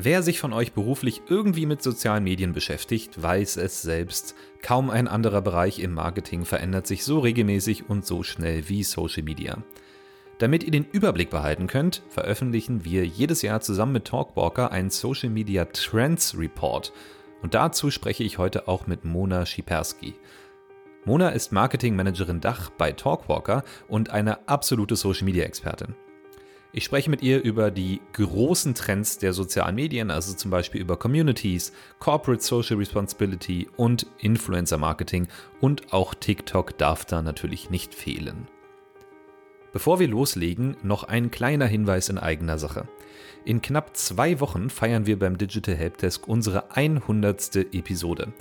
Wer sich von euch beruflich irgendwie mit sozialen Medien beschäftigt, weiß es selbst. Kaum ein anderer Bereich im Marketing verändert sich so regelmäßig und so schnell wie Social Media. Damit ihr den Überblick behalten könnt, veröffentlichen wir jedes Jahr zusammen mit Talkwalker einen Social Media Trends Report. Und dazu spreche ich heute auch mit Mona Schiperski. Mona ist Marketingmanagerin Dach bei Talkwalker und eine absolute Social Media Expertin. Ich spreche mit ihr über die großen Trends der sozialen Medien, also zum Beispiel über Communities, Corporate Social Responsibility und Influencer Marketing und auch TikTok darf da natürlich nicht fehlen. Bevor wir loslegen, noch ein kleiner Hinweis in eigener Sache. In knapp zwei Wochen feiern wir beim Digital Helpdesk unsere 100. Episode.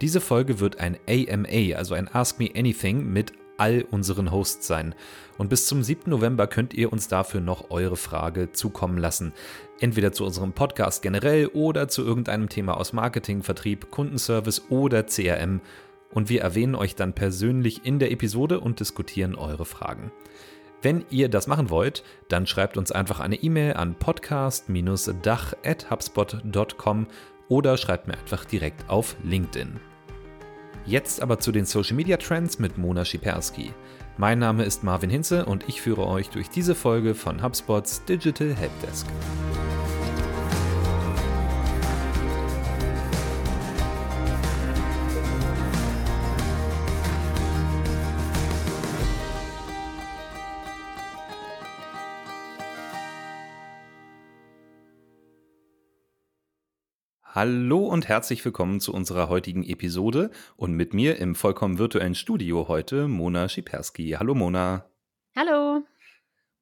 Diese Folge wird ein AMA, also ein Ask Me Anything mit all unseren Hosts sein. Und bis zum 7. November könnt ihr uns dafür noch eure Frage zukommen lassen. Entweder zu unserem Podcast generell oder zu irgendeinem Thema aus Marketing, Vertrieb, Kundenservice oder CRM. Und wir erwähnen euch dann persönlich in der Episode und diskutieren eure Fragen. Wenn ihr das machen wollt, dann schreibt uns einfach eine E-Mail an podcast-dach.hubspot.com oder schreibt mir einfach direkt auf LinkedIn. Jetzt aber zu den Social Media Trends mit Mona Schiperski. Mein Name ist Marvin Hinze und ich führe euch durch diese Folge von HubSpots Digital Helpdesk. Hallo und herzlich willkommen zu unserer heutigen Episode und mit mir im vollkommen virtuellen Studio heute Mona Schiperski. Hallo Mona. Hallo.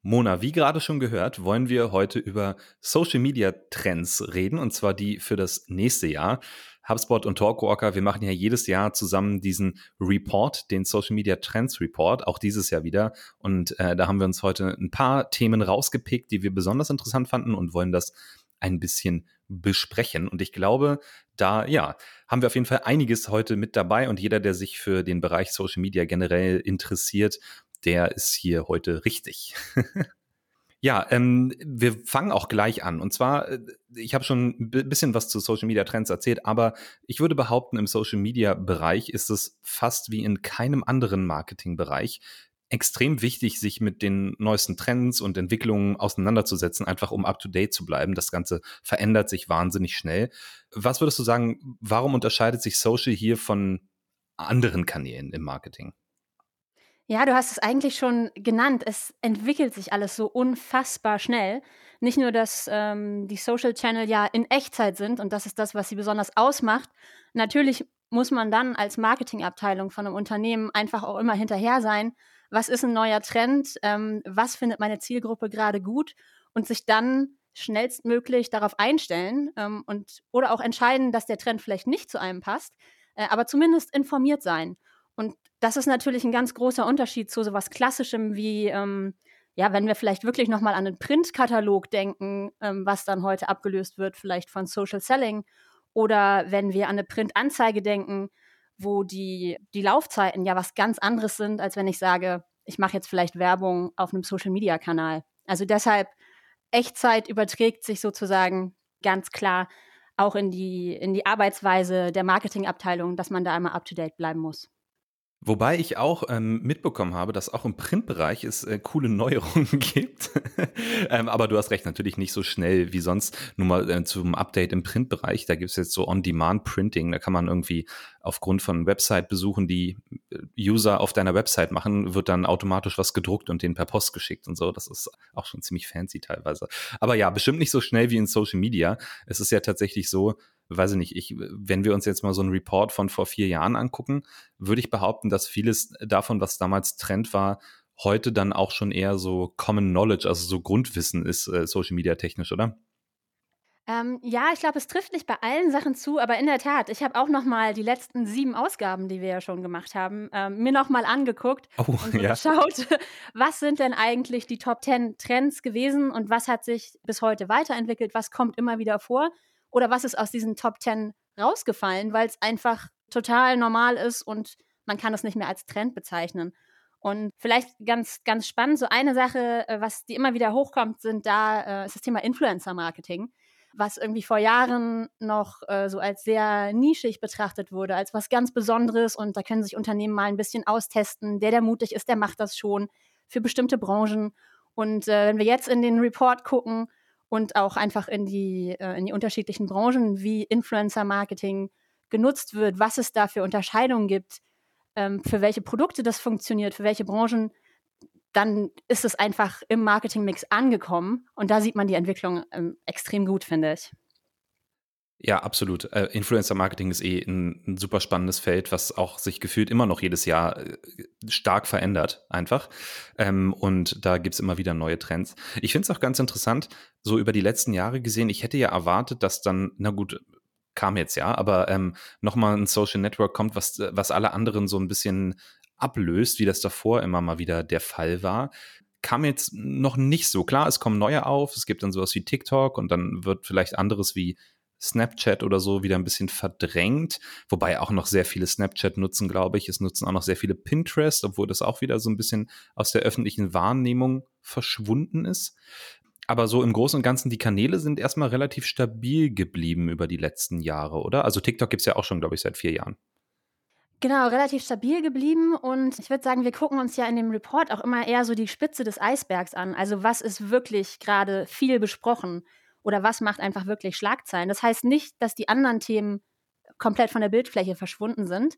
Mona, wie gerade schon gehört, wollen wir heute über Social Media Trends reden und zwar die für das nächste Jahr. HubSpot und Talkwalker, wir machen ja jedes Jahr zusammen diesen Report, den Social Media Trends Report, auch dieses Jahr wieder. Und äh, da haben wir uns heute ein paar Themen rausgepickt, die wir besonders interessant fanden und wollen das ein bisschen besprechen. Und ich glaube, da, ja, haben wir auf jeden Fall einiges heute mit dabei und jeder, der sich für den Bereich Social Media generell interessiert, der ist hier heute richtig. Ja, ähm, wir fangen auch gleich an. Und zwar, äh, ich habe schon ein bisschen was zu Social Media Trends erzählt, aber ich würde behaupten, im Social Media Bereich ist es fast wie in keinem anderen Marketingbereich extrem wichtig, sich mit den neuesten Trends und Entwicklungen auseinanderzusetzen, einfach um up-to-date zu bleiben. Das Ganze verändert sich wahnsinnig schnell. Was würdest du sagen, warum unterscheidet sich Social hier von anderen Kanälen im Marketing? Ja, du hast es eigentlich schon genannt. Es entwickelt sich alles so unfassbar schnell. Nicht nur, dass ähm, die Social Channel ja in Echtzeit sind und das ist das, was sie besonders ausmacht. Natürlich muss man dann als Marketingabteilung von einem Unternehmen einfach auch immer hinterher sein was ist ein neuer Trend, ähm, was findet meine Zielgruppe gerade gut und sich dann schnellstmöglich darauf einstellen ähm, und oder auch entscheiden, dass der Trend vielleicht nicht zu einem passt, äh, aber zumindest informiert sein. Und das ist natürlich ein ganz großer Unterschied zu sowas Klassischem wie ähm, ja, wenn wir vielleicht wirklich noch mal an den Printkatalog denken, ähm, was dann heute abgelöst wird, vielleicht von Social Selling, oder wenn wir an eine Printanzeige denken, wo die, die Laufzeiten ja was ganz anderes sind, als wenn ich sage, ich mache jetzt vielleicht Werbung auf einem Social-Media-Kanal. Also deshalb, Echtzeit überträgt sich sozusagen ganz klar auch in die, in die Arbeitsweise der Marketingabteilung, dass man da einmal up-to-date bleiben muss. Wobei ich auch ähm, mitbekommen habe, dass auch im Printbereich es äh, coole Neuerungen gibt. ähm, aber du hast recht, natürlich nicht so schnell wie sonst. Nur mal äh, zum Update im Printbereich. Da gibt es jetzt so On-Demand-Printing. Da kann man irgendwie aufgrund von Website-Besuchen, die äh, User auf deiner Website machen, wird dann automatisch was gedruckt und denen per Post geschickt und so. Das ist auch schon ziemlich fancy teilweise. Aber ja, bestimmt nicht so schnell wie in Social Media. Es ist ja tatsächlich so, weiß ich nicht, ich, wenn wir uns jetzt mal so einen Report von vor vier Jahren angucken, würde ich behaupten, dass vieles davon, was damals Trend war, heute dann auch schon eher so Common Knowledge, also so Grundwissen ist, äh, Social Media technisch, oder? Ähm, ja, ich glaube, es trifft nicht bei allen Sachen zu, aber in der Tat, ich habe auch noch mal die letzten sieben Ausgaben, die wir ja schon gemacht haben, ähm, mir noch mal angeguckt oh, und ja. geschaut, was sind denn eigentlich die Top 10 Trends gewesen und was hat sich bis heute weiterentwickelt, was kommt immer wieder vor oder was ist aus diesen Top 10 rausgefallen, weil es einfach total normal ist und man kann es nicht mehr als Trend bezeichnen. Und vielleicht ganz, ganz spannend, so eine Sache, äh, was die immer wieder hochkommt, sind da, äh, ist das Thema Influencer-Marketing. was irgendwie vor Jahren noch äh, so als sehr nischig betrachtet wurde, als was ganz Besonderes und da können sich Unternehmen mal ein bisschen austesten. Der, der mutig ist, der macht das schon für bestimmte Branchen. Und wenn wir jetzt in den Report gucken und auch einfach in die, äh, in die unterschiedlichen Branchen, wie Influencer-Marketing genutzt wird, was es da für Unterscheidungen gibt, ähm, für welche Produkte das funktioniert, für welche Branchen, dann ist es einfach im Marketingmix angekommen. Und da sieht man die Entwicklung ähm, extrem gut, finde ich. Ja, absolut. Äh, Influencer-Marketing ist eh ein, ein, super spannendes Feld, was auch sich gefühlt immer noch jedes Jahr äh, stark verändert, einfach. Ähm, und da gibt's immer wieder neue Trends. Ich finde es auch ganz interessant, so über die letzten Jahre gesehen, ich hätte ja erwartet, dass dann, na gut, kam jetzt ja, aber ähm, nochmal ein Social Network kommt, was, was alle anderen so ein bisschen ablöst, wie das davor immer mal wieder der Fall war kam jetzt noch nicht so klar. Es kommen neue auf. Es gibt dann sowas wie TikTok und dann wird vielleicht anderes wie Snapchat oder so wieder ein bisschen verdrängt, wobei auch noch sehr viele Snapchat nutzen, glaube ich. Es nutzen auch noch sehr viele Pinterest, obwohl das auch wieder so ein bisschen aus der öffentlichen Wahrnehmung verschwunden ist. Aber so im Großen und Ganzen, die Kanäle sind erstmal relativ stabil geblieben über die letzten Jahre, oder? Also TikTok gibt es ja auch schon, glaube ich, seit vier Jahren. Genau, relativ stabil geblieben und ich würde sagen, wir gucken uns ja in dem Report auch immer eher so die Spitze des Eisbergs an. Also was ist wirklich gerade viel besprochen? Oder was macht einfach wirklich Schlagzeilen. Das heißt nicht, dass die anderen Themen komplett von der Bildfläche verschwunden sind.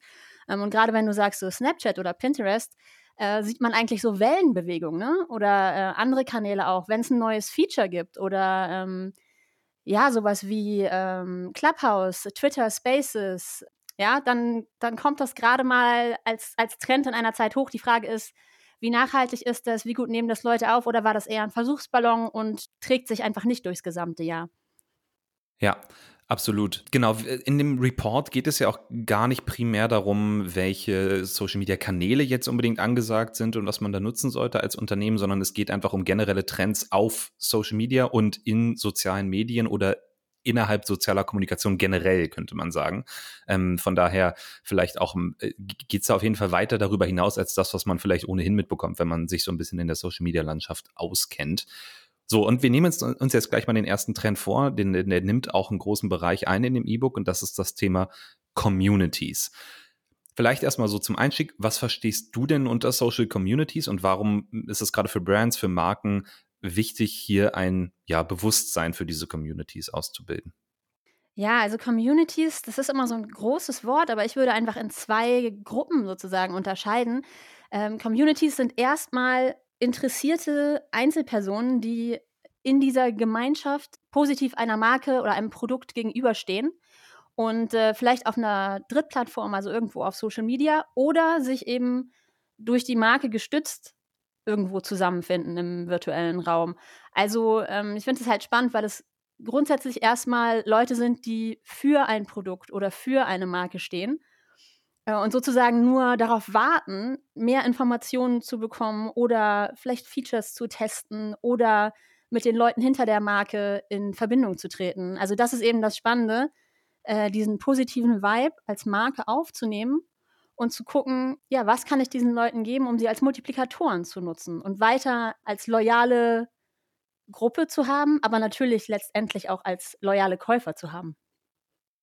Ähm, und gerade wenn du sagst, so Snapchat oder Pinterest, äh, sieht man eigentlich so Wellenbewegungen ne? oder äh, andere Kanäle auch, wenn es ein neues Feature gibt oder ähm, ja, sowas wie ähm, Clubhouse, Twitter Spaces, ja, dann, dann kommt das gerade mal als, als Trend in einer Zeit hoch. Die Frage ist, wie nachhaltig ist das? Wie gut nehmen das Leute auf? Oder war das eher ein Versuchsballon und trägt sich einfach nicht durchs gesamte Jahr? Ja, Absolut. Genau. In dem Report geht es ja auch gar nicht primär darum, welche Social Media Kanäle jetzt unbedingt angesagt sind und was man da nutzen sollte als Unternehmen, sondern es geht einfach um generelle Trends auf Social Media und in sozialen Medien oder innerhalb sozialer Kommunikation generell, könnte man sagen. Ähm, von daher vielleicht auch äh, geht es auf jeden Fall weiter darüber hinaus als das, was man vielleicht ohnehin mitbekommt, wenn man sich so ein bisschen in der Social-Media-Landschaft auskennt. So, und wir nehmen uns, uns jetzt gleich mal den ersten Trend vor, den, der nimmt auch einen großen Bereich ein in dem E-Book und das ist das Thema Communities. Vielleicht erstmal so zum Einstieg, was verstehst du denn unter Social Communities und warum ist es gerade für Brands, für Marken wichtig, hier ein ja, Bewusstsein für diese Communities auszubilden? Ja, also Communities, das ist immer so ein großes Wort, aber ich würde einfach in zwei Gruppen sozusagen unterscheiden. Ähm, Communities sind erstmal interessierte Einzelpersonen, die in dieser Gemeinschaft positiv einer Marke oder einem Produkt gegenüberstehen und äh, vielleicht auf einer Drittplattform, also irgendwo auf Social Media oder sich eben durch die Marke gestützt irgendwo zusammenfinden im virtuellen Raum. Also ähm, ich finde es halt spannend, weil es grundsätzlich erstmal Leute sind, die für ein Produkt oder für eine Marke stehen äh, und sozusagen nur darauf warten, mehr Informationen zu bekommen oder vielleicht Features zu testen oder mit den Leuten hinter der Marke in Verbindung zu treten. Also das ist eben das Spannende, äh, diesen positiven Vibe als Marke aufzunehmen und zu gucken, ja, was kann ich diesen Leuten geben, um sie als Multiplikatoren zu nutzen und weiter als loyale Gruppe zu haben, aber natürlich letztendlich auch als loyale Käufer zu haben.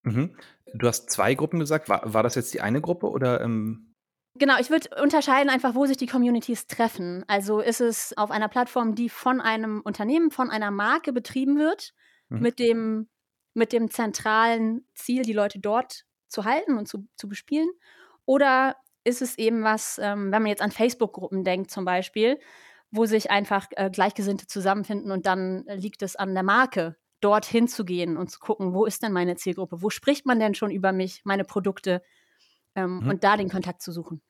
Mhm. Du hast zwei Gruppen gesagt. War, war das jetzt die eine Gruppe oder? Ähm Genau, ich würde unterscheiden einfach, wo sich die Communities treffen. Also ist es auf einer Plattform, die von einem Unternehmen, von einer Marke betrieben wird, mhm. mit, dem, mit dem zentralen Ziel, die Leute dort zu halten und zu, zu bespielen. Oder ist es eben was, ähm, wenn man jetzt an Facebook-Gruppen denkt zum Beispiel, wo sich einfach äh, Gleichgesinnte zusammenfinden und dann liegt es an der Marke, dorthin zu gehen und zu gucken, wo ist denn meine Zielgruppe? Wo spricht man denn schon über mich, meine Produkte ähm, mhm. und da den Kontakt zu suchen?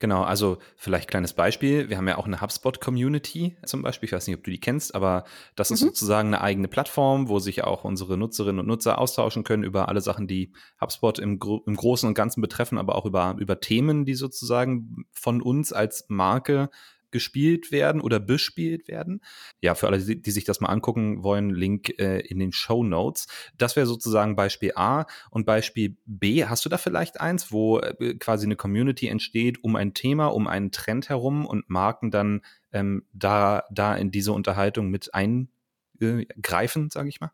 Genau, also vielleicht kleines Beispiel. Wir haben ja auch eine HubSpot-Community zum Beispiel. Ich weiß nicht, ob du die kennst, aber das ist mhm. sozusagen eine eigene Plattform, wo sich auch unsere Nutzerinnen und Nutzer austauschen können über alle Sachen, die HubSpot im, im Großen und Ganzen betreffen, aber auch über, über Themen, die sozusagen von uns als Marke gespielt werden oder bespielt werden. Ja, für alle, die, die sich das mal angucken wollen, Link äh, in den Show Notes. Das wäre sozusagen Beispiel A. Und Beispiel B, hast du da vielleicht eins, wo äh, quasi eine Community entsteht um ein Thema, um einen Trend herum und Marken dann ähm, da, da in diese Unterhaltung mit eingreifen, sage ich mal?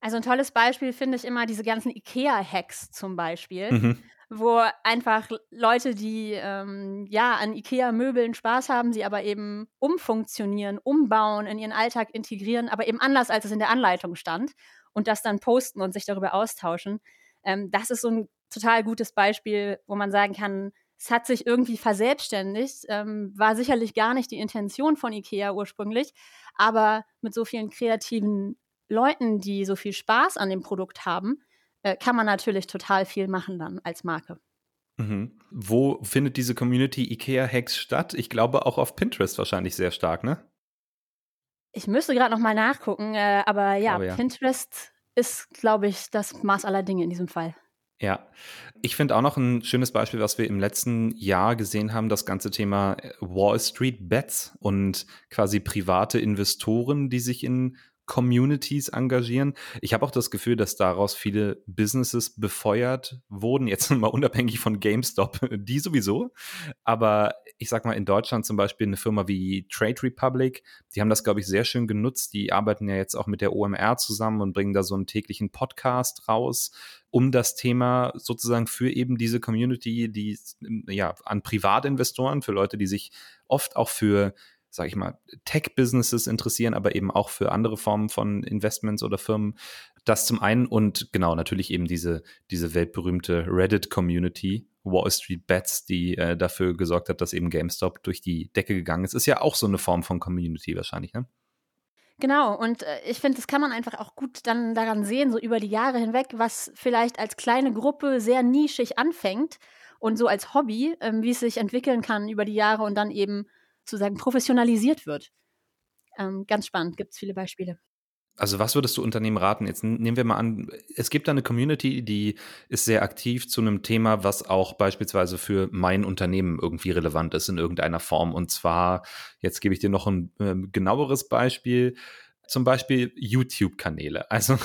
Also ein tolles Beispiel finde ich immer diese ganzen IKEA-Hacks zum Beispiel, mhm. Wo einfach Leute, die ähm, ja an IKEA-Möbeln Spaß haben, sie aber eben umfunktionieren, umbauen, in ihren Alltag integrieren, aber eben anders, als es in der Anleitung stand und das dann posten und sich darüber austauschen. Ähm, das ist so ein total gutes Beispiel, wo man sagen kann, es hat sich irgendwie verselbstständigt, ähm, war sicherlich gar nicht die Intention von IKEA ursprünglich, aber mit so vielen kreativen Leuten, die so viel Spaß an dem Produkt haben, äh, kann man natürlich total viel machen dann als Marke. Mhm. Wo findet diese Community IKEA-Hacks statt? Ich glaube auch auf Pinterest wahrscheinlich sehr stark, ne? Ich müsste gerade noch mal nachgucken, äh, aber ja, ja, Pinterest ist, glaube ich, das Maß aller Dinge in diesem Fall. Ja, ich finde auch noch ein schönes Beispiel, was wir im letzten Jahr gesehen haben, das ganze Thema äh, Wall Street Bets und quasi private Investoren, die sich in Communities engagieren. Ich habe auch das Gefühl, dass daraus viele Businesses befeuert wurden, jetzt mal unabhängig von GameStop, die sowieso. Aber ich sag mal, in Deutschland zum Beispiel eine Firma wie Trade Republic, die haben das, glaube ich, sehr schön genutzt. Die arbeiten ja jetzt auch mit der OMR zusammen und bringen da so einen täglichen Podcast raus, um das Thema sozusagen für eben diese Community, die ja an Privatinvestoren, für Leute, die sich oft auch für sage ich mal, Tech-Businesses interessieren, aber eben auch für andere Formen von Investments oder Firmen. Das zum einen und genau, natürlich eben diese, diese weltberühmte Reddit-Community, Wall Street Bets, die äh, dafür gesorgt hat, dass eben GameStop durch die Decke gegangen ist. Ist ja auch so eine Form von Community wahrscheinlich, ne? Genau, und äh, ich finde, das kann man einfach auch gut dann daran sehen, so über die Jahre hinweg, was vielleicht als kleine Gruppe sehr nischig anfängt und so als Hobby, ähm, wie es sich entwickeln kann über die Jahre und dann eben sozusagen professionalisiert wird. Ähm, ganz spannend, gibt es viele Beispiele. Also was würdest du Unternehmen raten? Jetzt nehmen wir mal an, es gibt da eine Community, die ist sehr aktiv zu einem Thema, was auch beispielsweise für mein Unternehmen irgendwie relevant ist in irgendeiner Form. Und zwar, jetzt gebe ich dir noch ein äh, genaueres Beispiel zum Beispiel YouTube-Kanäle. Also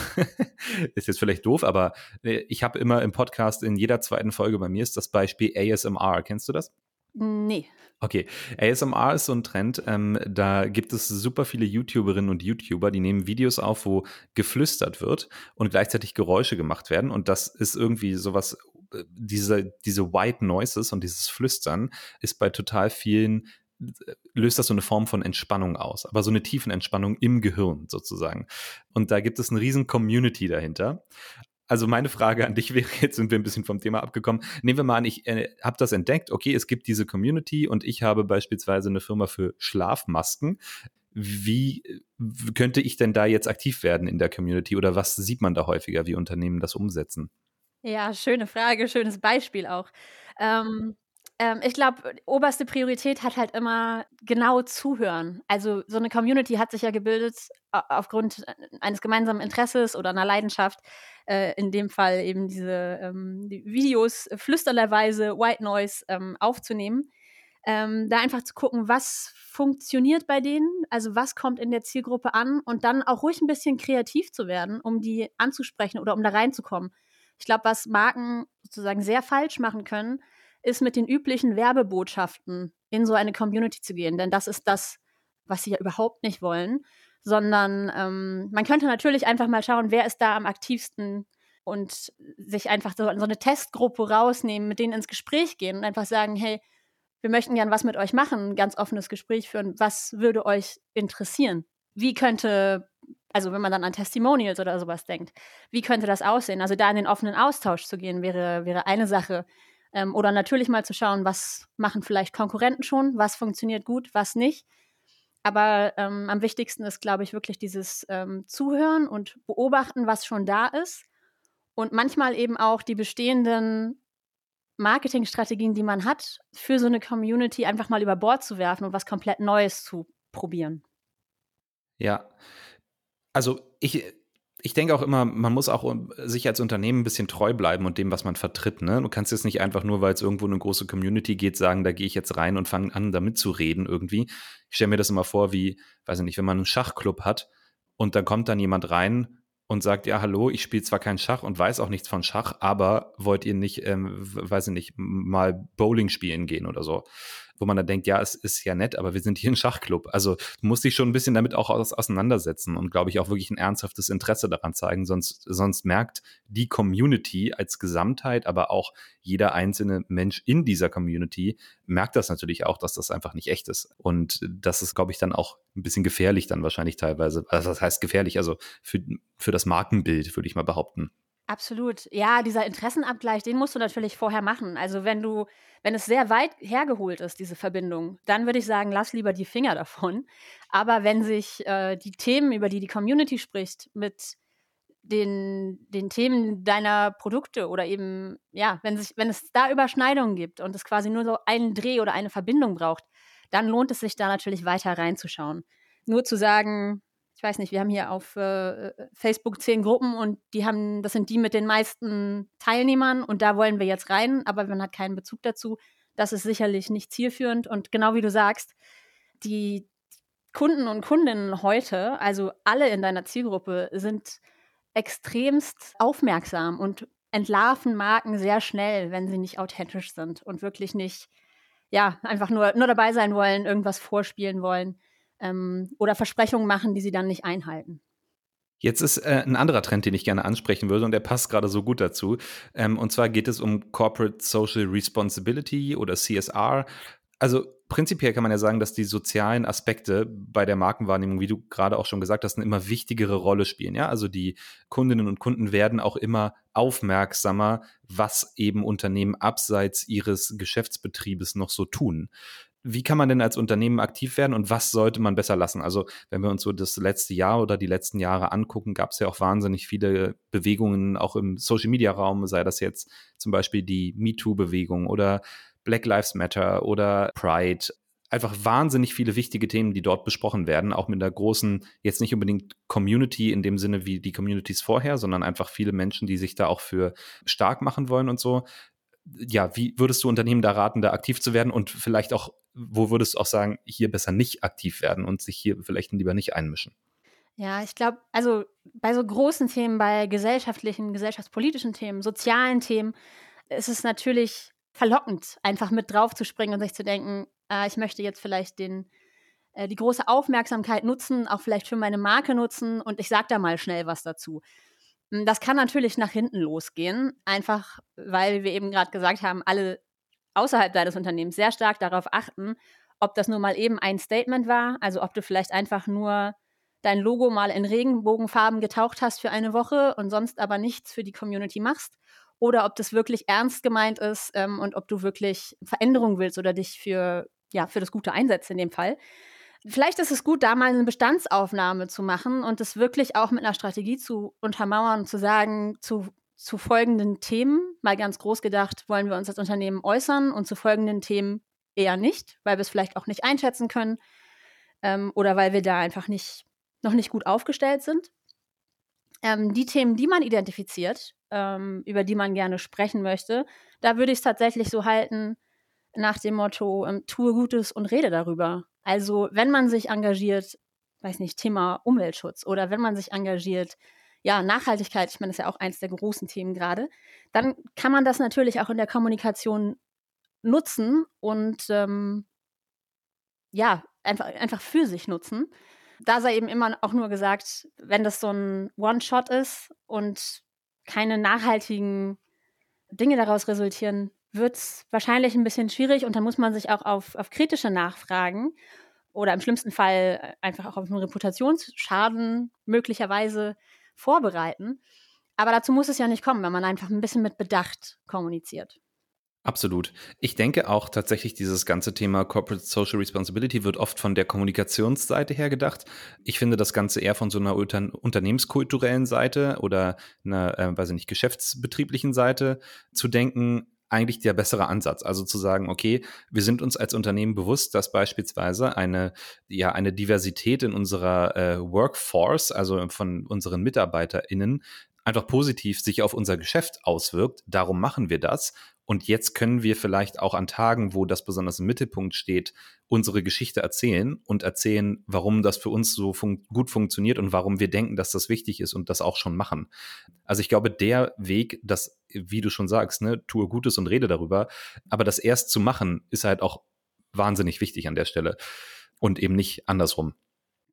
ist jetzt vielleicht doof, aber äh, ich habe immer im Podcast in jeder zweiten Folge bei mir ist das Beispiel ASMR. Kennst du das? Nee. Okay, ASMR ist so ein Trend. Ähm, da gibt es super viele YouTuberinnen und YouTuber, die nehmen Videos auf, wo geflüstert wird und gleichzeitig Geräusche gemacht werden. Und das ist irgendwie sowas, äh, diese, diese White Noises und dieses Flüstern ist bei total vielen äh, löst das so eine Form von Entspannung aus, aber so eine tiefen Entspannung im Gehirn sozusagen. Und da gibt es eine riesen Community dahinter. Also meine Frage an dich wäre, jetzt sind wir ein bisschen vom Thema abgekommen. Nehmen wir mal an, ich äh, habe das entdeckt, okay, es gibt diese Community und ich habe beispielsweise eine Firma für Schlafmasken. Wie könnte ich denn da jetzt aktiv werden in der Community oder was sieht man da häufiger, wie Unternehmen das umsetzen? Ja, schöne Frage, schönes Beispiel auch. Ähm, ähm, ich glaube, oberste Priorität hat halt immer genau zuhören. Also so eine Community hat sich ja gebildet aufgrund äh, eines gemeinsamen Interesses oder einer Leidenschaft. Äh, in dem Fall eben diese ähm, die Videos flüsterlerweise White Noise ähm, aufzunehmen. Ähm, da einfach zu gucken, was funktioniert bei denen, also was kommt in der Zielgruppe an und dann auch ruhig ein bisschen kreativ zu werden, um die anzusprechen oder um da reinzukommen. Ich glaube, was Marken sozusagen sehr falsch machen können, ist mit den üblichen Werbebotschaften in so eine Community zu gehen. Denn das ist das, was sie ja überhaupt nicht wollen. Sondern ähm, man könnte natürlich einfach mal schauen, wer ist da am aktivsten und sich einfach so, so eine Testgruppe rausnehmen, mit denen ins Gespräch gehen und einfach sagen, hey, wir möchten gern was mit euch machen, ein ganz offenes Gespräch führen. Was würde euch interessieren? Wie könnte, also wenn man dann an Testimonials oder sowas denkt, wie könnte das aussehen? Also da in den offenen Austausch zu gehen, wäre, wäre eine Sache. Ähm, oder natürlich mal zu schauen, was machen vielleicht Konkurrenten schon, was funktioniert gut, was nicht. Aber ähm, am wichtigsten ist, glaube ich, wirklich dieses ähm, Zuhören und beobachten, was schon da ist. Und manchmal eben auch die bestehenden Marketingstrategien, die man hat, für so eine Community einfach mal über Bord zu werfen und was komplett Neues zu probieren. Ja. Also ich, ich denke auch immer, man muss auch sich als Unternehmen ein bisschen treu bleiben und dem, was man vertritt. Ne? Du kannst jetzt nicht einfach nur, weil es irgendwo eine große Community geht, sagen, da gehe ich jetzt rein und fange an, damit zu reden irgendwie. Ich stelle mir das immer vor, wie, weiß ich nicht, wenn man einen Schachclub hat und dann kommt dann jemand rein und sagt, ja, hallo, ich spiele zwar kein Schach und weiß auch nichts von Schach, aber wollt ihr nicht, ähm, weiß ich nicht, mal Bowling spielen gehen oder so? Wo man dann denkt, ja, es ist ja nett, aber wir sind hier ein Schachclub. Also du musst dich schon ein bisschen damit auch auseinandersetzen und glaube ich auch wirklich ein ernsthaftes Interesse daran zeigen, sonst, sonst merkt die Community als Gesamtheit, aber auch jeder einzelne Mensch in dieser Community merkt das natürlich auch, dass das einfach nicht echt ist. Und das ist, glaube ich, dann auch ein bisschen gefährlich dann wahrscheinlich teilweise. Also das heißt gefährlich, also für, für das Markenbild, würde ich mal behaupten. Absolut. Ja, dieser Interessenabgleich, den musst du natürlich vorher machen. Also wenn du, wenn es sehr weit hergeholt ist, diese Verbindung, dann würde ich sagen, lass lieber die Finger davon. Aber wenn sich äh, die Themen, über die die Community spricht, mit den, den Themen deiner Produkte oder eben, ja, wenn, sich, wenn es da Überschneidungen gibt und es quasi nur so einen Dreh oder eine Verbindung braucht, dann lohnt es sich da natürlich weiter reinzuschauen. Nur zu sagen, ich weiß nicht, wir haben hier auf äh, Facebook zehn Gruppen und die haben, das sind die mit den meisten Teilnehmern und da wollen wir jetzt rein, aber man hat keinen Bezug dazu. Das ist sicherlich nicht zielführend und genau wie du sagst, die Kunden und Kundinnen heute, also alle in deiner Zielgruppe, sind extremst aufmerksam und entlarven Marken sehr schnell, wenn sie nicht authentisch sind und wirklich nicht, ja, einfach nur, nur dabei sein wollen, irgendwas vorspielen wollen ähm, oder Versprechungen machen, die sie dann nicht einhalten. Jetzt ist äh, ein anderer Trend, den ich gerne ansprechen würde, und der passt gerade so gut dazu. Ähm, und zwar geht es um Corporate Social Responsibility oder CSR. Also prinzipiell kann man ja sagen, dass die sozialen Aspekte bei der Markenwahrnehmung, wie du gerade auch schon gesagt hast, eine immer wichtigere Rolle spielen. Ja, also die Kundinnen und Kunden werden auch immer aufmerksamer, was eben Unternehmen abseits ihres Geschäftsbetriebes noch so tun wie kann man denn als Unternehmen aktiv werden und was sollte man besser lassen? Also, wenn wir uns so das letzte Jahr oder die letzten Jahre angucken, gab es ja auch wahnsinnig viele Bewegungen, auch im Social Media Raum, sei das jetzt zum Beispiel die MeToo-Bewegung oder Black Lives Matter oder Pride. Einfach wahnsinnig viele wichtige Themen, die dort besprochen werden, auch mit einer großen, jetzt nicht unbedingt Community in dem Sinne wie die Communities vorher, sondern einfach viele Menschen, die sich da auch für stark machen wollen und so ja, wie würdest du Unternehmen da raten, da aktiv zu werden und vielleicht auch, wo würdest du auch sagen, hier besser nicht aktiv werden und sich hier vielleicht lieber nicht einmischen? Ja, ich glaube, also bei so großen Themen, bei gesellschaftlichen, gesellschaftspolitischen Themen, sozialen Themen, ist es natürlich verlockend, einfach mit drauf zu springen und sich zu denken, äh, ich möchte jetzt vielleicht den, äh, die große Aufmerksamkeit nutzen, auch vielleicht für meine Marke nutzen und ich sage da mal schnell was dazu. Hm, das kann natürlich nach hinten losgehen, einfach weil wir eben gerade gesagt haben, alle außerhalb deines Unternehmens sehr stark darauf achten, ob das nur mal eben ein Statement war, also ob du vielleicht einfach nur dein Logo mal in Regenbogenfarben getaucht hast für eine Woche und sonst aber nichts für die Community machst, oder ob das wirklich ernst gemeint ist ähm, und ob du wirklich Veränderung willst oder dich für, ja, für das Gute einsetzt in dem Fall. Vielleicht ist es gut, da mal eine Bestandsaufnahme zu machen und es wirklich auch mit einer Strategie zu untermauern und zu sagen, zu, zu folgenden Themen, mal ganz groß gedacht, wollen wir uns als Unternehmen äußern und zu folgenden Themen eher nicht, weil wir es vielleicht auch nicht einschätzen können ähm, oder weil wir da einfach nicht, noch nicht gut aufgestellt sind. Ähm, die Themen, die man identifiziert, ähm, über die man gerne sprechen möchte, da würde ich es tatsächlich so halten, nach dem Motto, ähm, tue Gutes und rede darüber. Also wenn man sich engagiert, weiß nicht, Thema Umweltschutz oder wenn man sich engagiert, ja, Nachhaltigkeit, ich meine, das ist ja auch eins der großen Themen gerade, dann kann man das natürlich auch in der Kommunikation nutzen und ähm, ja, einfach, einfach für sich nutzen. Da sei eben immer auch nur gesagt, wenn das so ein One-Shot ist und keine nachhaltigen Dinge daraus resultieren, wird es wahrscheinlich ein bisschen schwierig und dann muss man sich auch auf, auf kritische Nachfragen oder im schlimmsten Fall äh, einfach auch auf einen Reputationsschaden möglicherweise vorbereiten. Aber dazu muss es ja nicht kommen, wenn man einfach ein bisschen mit Bedacht kommuniziert. Absolut. Ich denke auch tatsächlich, dieses ganze Thema Corporate Social Responsibility wird oft von der Kommunikationsseite her gedacht. Ich finde das Ganze eher von so einer unter unternehmenskulturellen Seite oder einer, äh, weiß ich nicht, geschäftsbetrieblichen Seite zu denken eigentlich der bessere Ansatz. Also zu sagen, okay, wir sind uns als Unternehmen bewusst, dass beispielsweise eine, ja, eine Diversität in unserer äh, Workforce, also von unseren MitarbeiterInnen, einfach positiv sich auf unser Geschäft auswirkt. Darum machen wir das. Und jetzt können wir vielleicht auch an Tagen, wo das besonders im Mittelpunkt steht, unsere Geschichte erzählen und erzählen, warum das für uns so fun gut funktioniert und warum wir denken, dass das wichtig ist und das auch schon machen. Also ich glaube, der Weg, das, wie du schon sagst, ne, tue Gutes und rede darüber, aber das erst zu machen, ist halt auch wahnsinnig wichtig an der Stelle und eben nicht andersrum.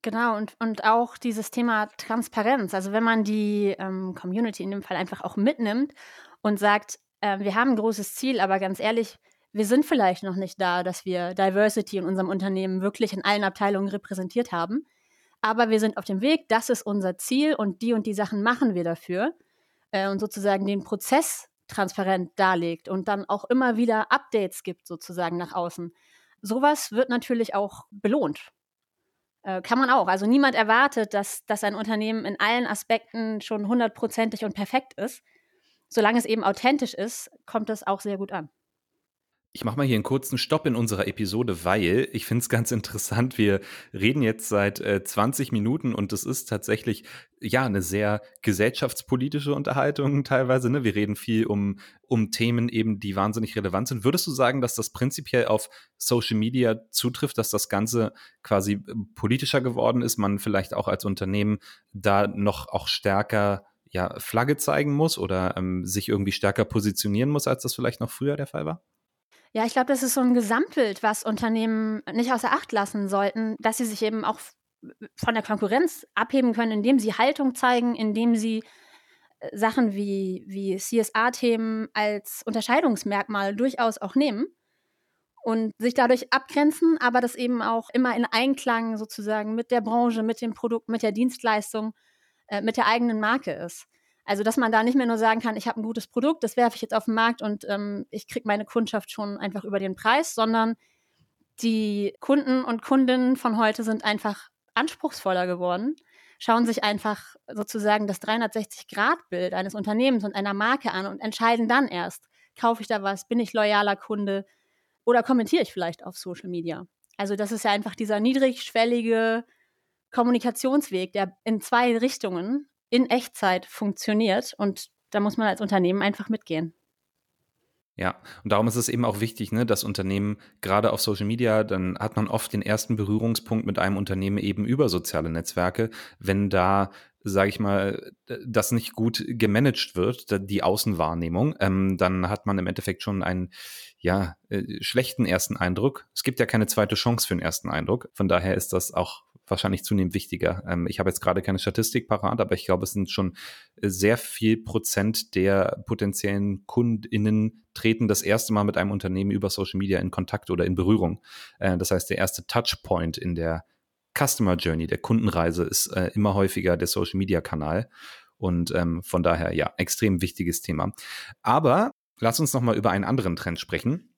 Genau, und, und auch dieses Thema Transparenz. Also wenn man die ähm, Community in dem Fall einfach auch mitnimmt und sagt, äh, wir haben ein großes Ziel, aber ganz ehrlich, wir sind vielleicht noch nicht da, dass wir Diversity in unserem Unternehmen wirklich in allen Abteilungen repräsentiert haben. Aber wir sind auf dem Weg, das ist unser Ziel und die und die Sachen machen wir dafür. Äh, und sozusagen den Prozess transparent darlegt und dann auch immer wieder Updates gibt, sozusagen nach außen. Sowas wird natürlich auch belohnt. Äh, kann man auch. Also niemand erwartet, dass, dass ein Unternehmen in allen Aspekten schon hundertprozentig und perfekt ist. Solange es eben authentisch ist, kommt das auch sehr gut an. Ich mache mal hier einen kurzen Stopp in unserer Episode, weil ich finde es ganz interessant. Wir reden jetzt seit äh, 20 Minuten und es ist tatsächlich ja eine sehr gesellschaftspolitische Unterhaltung teilweise. Ne? Wir reden viel um, um Themen eben, die wahnsinnig relevant sind. Würdest du sagen, dass das prinzipiell auf Social Media zutrifft, dass das Ganze quasi äh, politischer geworden ist, man vielleicht auch als Unternehmen da noch auch stärker ja, Flagge zeigen muss oder ähm, sich irgendwie stärker positionieren muss, als das vielleicht noch früher der Fall war? Ja, ich glaube, das ist so ein Gesamtbild, was Unternehmen nicht außer Acht lassen sollten, dass sie sich eben auch von der Konkurrenz abheben können, indem sie Haltung zeigen, indem sie äh, Sachen wie, wie CSA-Themen als Unterscheidungsmerkmal durchaus auch nehmen und sich dadurch abgrenzen, aber das eben auch immer in Einklang sozusagen mit der Branche, mit dem Produkt, mit der Dienstleistung, äh, mit der eigenen Marke ist. Also, dass man da nicht mehr nur sagen kann, ich habe ein gutes Produkt, das werfe ich jetzt auf den Markt und ähm, ich kriege meine Kundschaft schon einfach über den Preis, sondern die Kunden und Kundinnen von heute sind einfach anspruchsvoller geworden, schauen sich einfach sozusagen das 360-Grad-Bild eines Unternehmens und einer Marke an und entscheiden dann erst, kaufe ich da was, bin ich loyaler Kunde oder kommentiere ich vielleicht auf Social Media. Also das ist ja einfach dieser niedrigschwellige Kommunikationsweg, der in zwei Richtungen in Echtzeit funktioniert. Und da muss man als Unternehmen einfach mitgehen. Ja, und darum ist es eben auch wichtig, ne, dass Unternehmen gerade auf Social Media, dann hat man oft den ersten Berührungspunkt mit einem Unternehmen eben über soziale Netzwerke. Wenn da, sage ich mal, das nicht gut gemanagt wird, die Außenwahrnehmung, ähm, dann hat man im Endeffekt schon einen ja äh, schlechten ersten Eindruck. Es gibt ja keine zweite Chance für den ersten Eindruck. Von daher ist das auch wahrscheinlich zunehmend wichtiger. Ähm, ich habe jetzt gerade keine Statistik parat, aber ich glaube, es sind schon äh, sehr viel Prozent der potenziellen KundInnen treten das erste Mal mit einem Unternehmen über Social Media in Kontakt oder in Berührung. Äh, das heißt, der erste Touchpoint in der Customer Journey, der Kundenreise, ist äh, immer häufiger der Social Media Kanal. Und ähm, von daher, ja, extrem wichtiges Thema. Aber lass uns noch mal über einen anderen Trend sprechen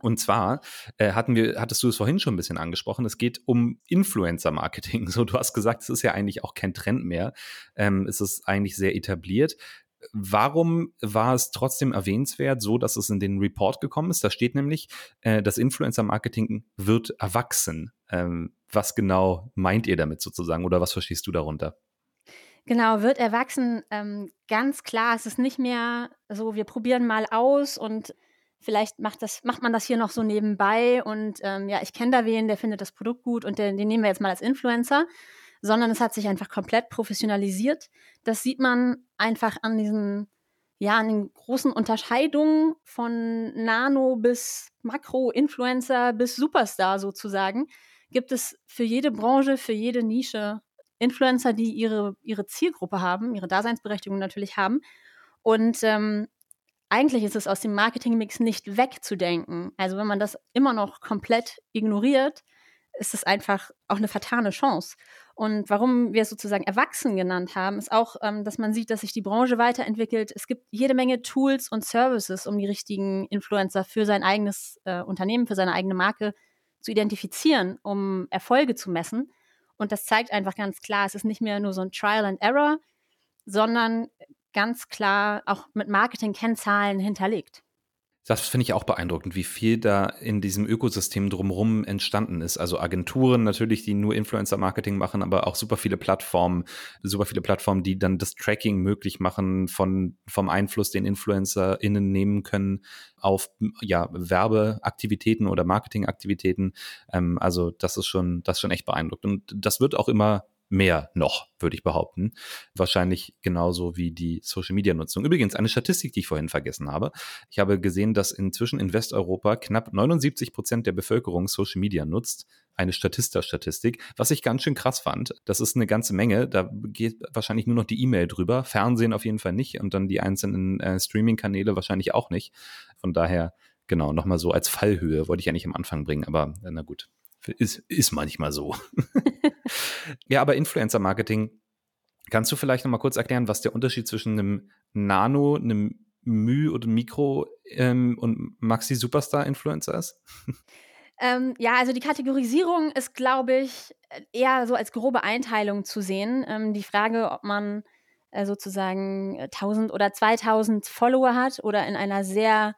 und zwar äh, hatten wir, hattest du es vorhin schon ein bisschen angesprochen, es geht um Influencer-Marketing. So, du hast gesagt, es ist ja eigentlich auch kein Trend mehr. Ähm, es ist eigentlich sehr etabliert. Warum war es trotzdem erwähnenswert, so dass es in den Report gekommen ist? Da steht nämlich, äh, das Influencer-Marketing wird erwachsen. Ähm, was genau meint ihr damit sozusagen oder was verstehst du darunter? Genau, wird erwachsen. Ähm, ganz klar, es ist nicht mehr so, wir probieren mal aus und vielleicht macht, das, macht man das hier noch so nebenbei und ähm, ja, ich kenne da wen, der findet das Produkt gut und den, den nehmen wir jetzt mal als Influencer, sondern es hat sich einfach komplett professionalisiert. Das sieht man einfach an diesen, ja, an den großen Unterscheidungen von Nano bis Makro-Influencer bis Superstar sozusagen. Gibt es für jede Branche, für jede Nische Influencer, die ihre, ihre Zielgruppe haben, ihre Daseinsberechtigung natürlich haben. Und ähm, eigentlich ist es aus dem Marketingmix nicht wegzudenken. Also wenn man das immer noch komplett ignoriert, ist es einfach auch eine vertane Chance. Und warum wir es sozusagen erwachsen genannt haben, ist auch, ähm, dass man sieht, dass sich die Branche weiterentwickelt. Es gibt jede Menge Tools und Services, um die richtigen Influencer für sein eigenes äh, Unternehmen, für seine eigene Marke zu identifizieren, um Erfolge zu messen. Und das zeigt einfach ganz klar, es ist nicht mehr nur so ein Trial and Error, sondern ganz klar auch mit Marketing-Kennzahlen hinterlegt. Das finde ich auch beeindruckend, wie viel da in diesem Ökosystem drumherum entstanden ist. Also Agenturen natürlich, die nur Influencer-Marketing machen, aber auch super viele Plattformen, super viele Plattformen, die dann das Tracking möglich machen von, vom Einfluss, den InfluencerInnen nehmen können auf ja, Werbeaktivitäten oder Marketingaktivitäten. Ähm, also das ist schon, das ist schon echt beeindruckend. Und das wird auch immer mehr noch, würde ich behaupten. Wahrscheinlich genauso wie die Social-Media-Nutzung. Übrigens, eine Statistik, die ich vorhin vergessen habe. Ich habe gesehen, dass inzwischen in Westeuropa knapp 79 Prozent der Bevölkerung Social Media nutzt. Eine Statista-Statistik, was ich ganz schön krass fand. Das ist eine ganze Menge. Da geht wahrscheinlich nur noch die E-Mail drüber. Fernsehen auf jeden Fall nicht und dann die einzelnen äh, Streaming-Kanäle wahrscheinlich auch nicht. Von daher, genau, nochmal so als Fallhöhe wollte ich ja nicht am Anfang bringen, aber äh, na gut. Ist, ist manchmal so. ja, aber Influencer-Marketing, kannst du vielleicht noch mal kurz erklären, was der Unterschied zwischen einem Nano, einem Mü oder Mikro ähm, und Maxi Superstar Influencer ist? Ähm, ja, also die Kategorisierung ist, glaube ich, eher so als grobe Einteilung zu sehen. Ähm, die Frage, ob man äh, sozusagen 1000 oder 2000 Follower hat oder in einer sehr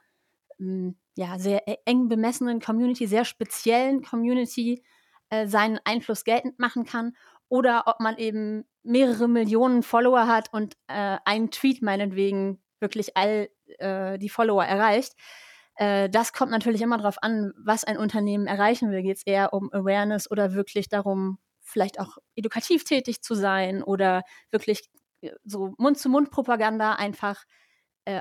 hm, ja, sehr e-, eng bemessenen Community, sehr speziellen Community äh, seinen Einfluss geltend machen kann oder ob man eben mehrere Millionen Follower hat und äh, ein Tweet meinetwegen wirklich all äh, die Follower erreicht. Äh, das kommt natürlich immer darauf an, was ein Unternehmen erreichen will. Geht es eher um Awareness oder wirklich darum, vielleicht auch edukativ tätig zu sein oder wirklich äh, so Mund-zu-Mund-Propaganda einfach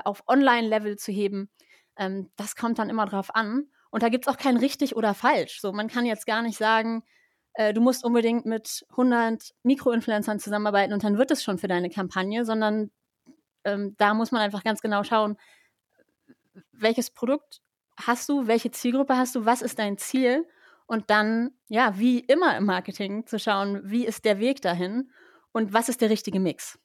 auf Online-Level zu heben. Ähm, das kommt dann immer drauf an. Und da gibt es auch kein richtig oder falsch. So, man kann jetzt gar nicht sagen, äh, du musst unbedingt mit 100 Mikroinfluencern zusammenarbeiten und dann wird es schon für deine Kampagne, sondern ähm, da muss man einfach ganz genau schauen, welches Produkt hast du, welche Zielgruppe hast du, was ist dein Ziel und dann, ja, wie immer im Marketing zu schauen, wie ist der Weg dahin und was ist der richtige Mix.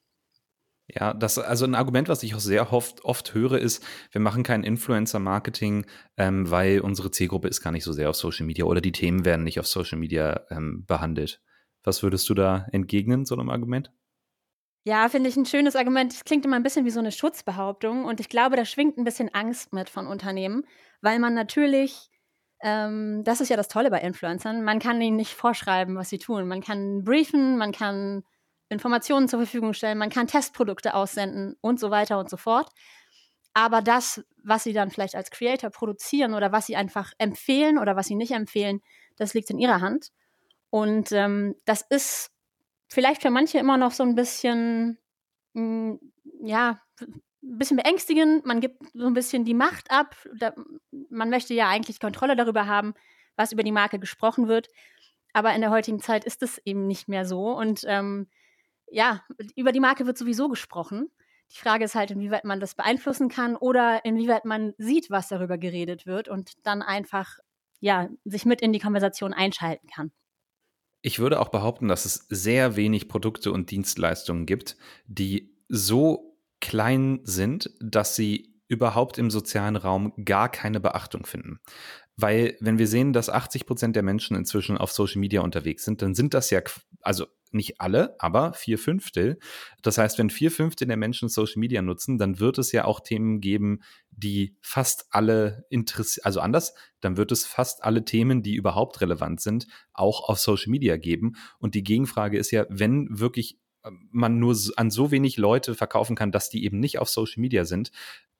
Ja, das also ein Argument, was ich auch sehr oft, oft höre, ist, wir machen kein Influencer-Marketing, ähm, weil unsere Zielgruppe ist gar nicht so sehr auf Social Media oder die Themen werden nicht auf Social Media ähm, behandelt. Was würdest du da entgegnen, so einem Argument? Ja, finde ich ein schönes Argument. Das klingt immer ein bisschen wie so eine Schutzbehauptung und ich glaube, da schwingt ein bisschen Angst mit von Unternehmen, weil man natürlich, ähm, das ist ja das Tolle bei Influencern, man kann ihnen nicht vorschreiben, was sie tun. Man kann briefen, man kann Informationen zur Verfügung stellen, man kann Testprodukte aussenden und so weiter und so fort. Aber das, was sie dann vielleicht als Creator produzieren oder was sie einfach empfehlen oder was sie nicht empfehlen, das liegt in ihrer Hand. Und ähm, das ist vielleicht für manche immer noch so ein bisschen, mh, hm, ja, ein bisschen beängstigend. Man gibt so ein bisschen die Macht ab. Da, man möchte ja eigentlich Kontrolle darüber haben, was über die Marke gesprochen wird. Aber in der heutigen Zeit ist es eben nicht mehr so. Und ähm, ja, über die Marke wird sowieso gesprochen. Die Frage ist halt, inwieweit man das beeinflussen kann oder inwieweit man sieht, was darüber geredet wird und dann einfach ja, sich mit in die Konversation einschalten kann. Ich würde auch behaupten, dass es sehr wenig Produkte und Dienstleistungen gibt, die so klein sind, dass sie überhaupt im sozialen Raum gar keine Beachtung finden. Weil, wenn wir sehen, dass 80 Prozent der Menschen inzwischen auf Social Media unterwegs sind, dann sind das ja, also nicht alle, aber vier Fünftel. Das heißt, wenn vier Fünftel der Menschen Social Media nutzen, dann wird es ja auch Themen geben, die fast alle interessieren, also anders, dann wird es fast alle Themen, die überhaupt relevant sind, auch auf Social Media geben. Und die Gegenfrage ist ja, wenn wirklich äh, man nur an so wenig Leute verkaufen kann, dass die eben nicht auf Social Media sind,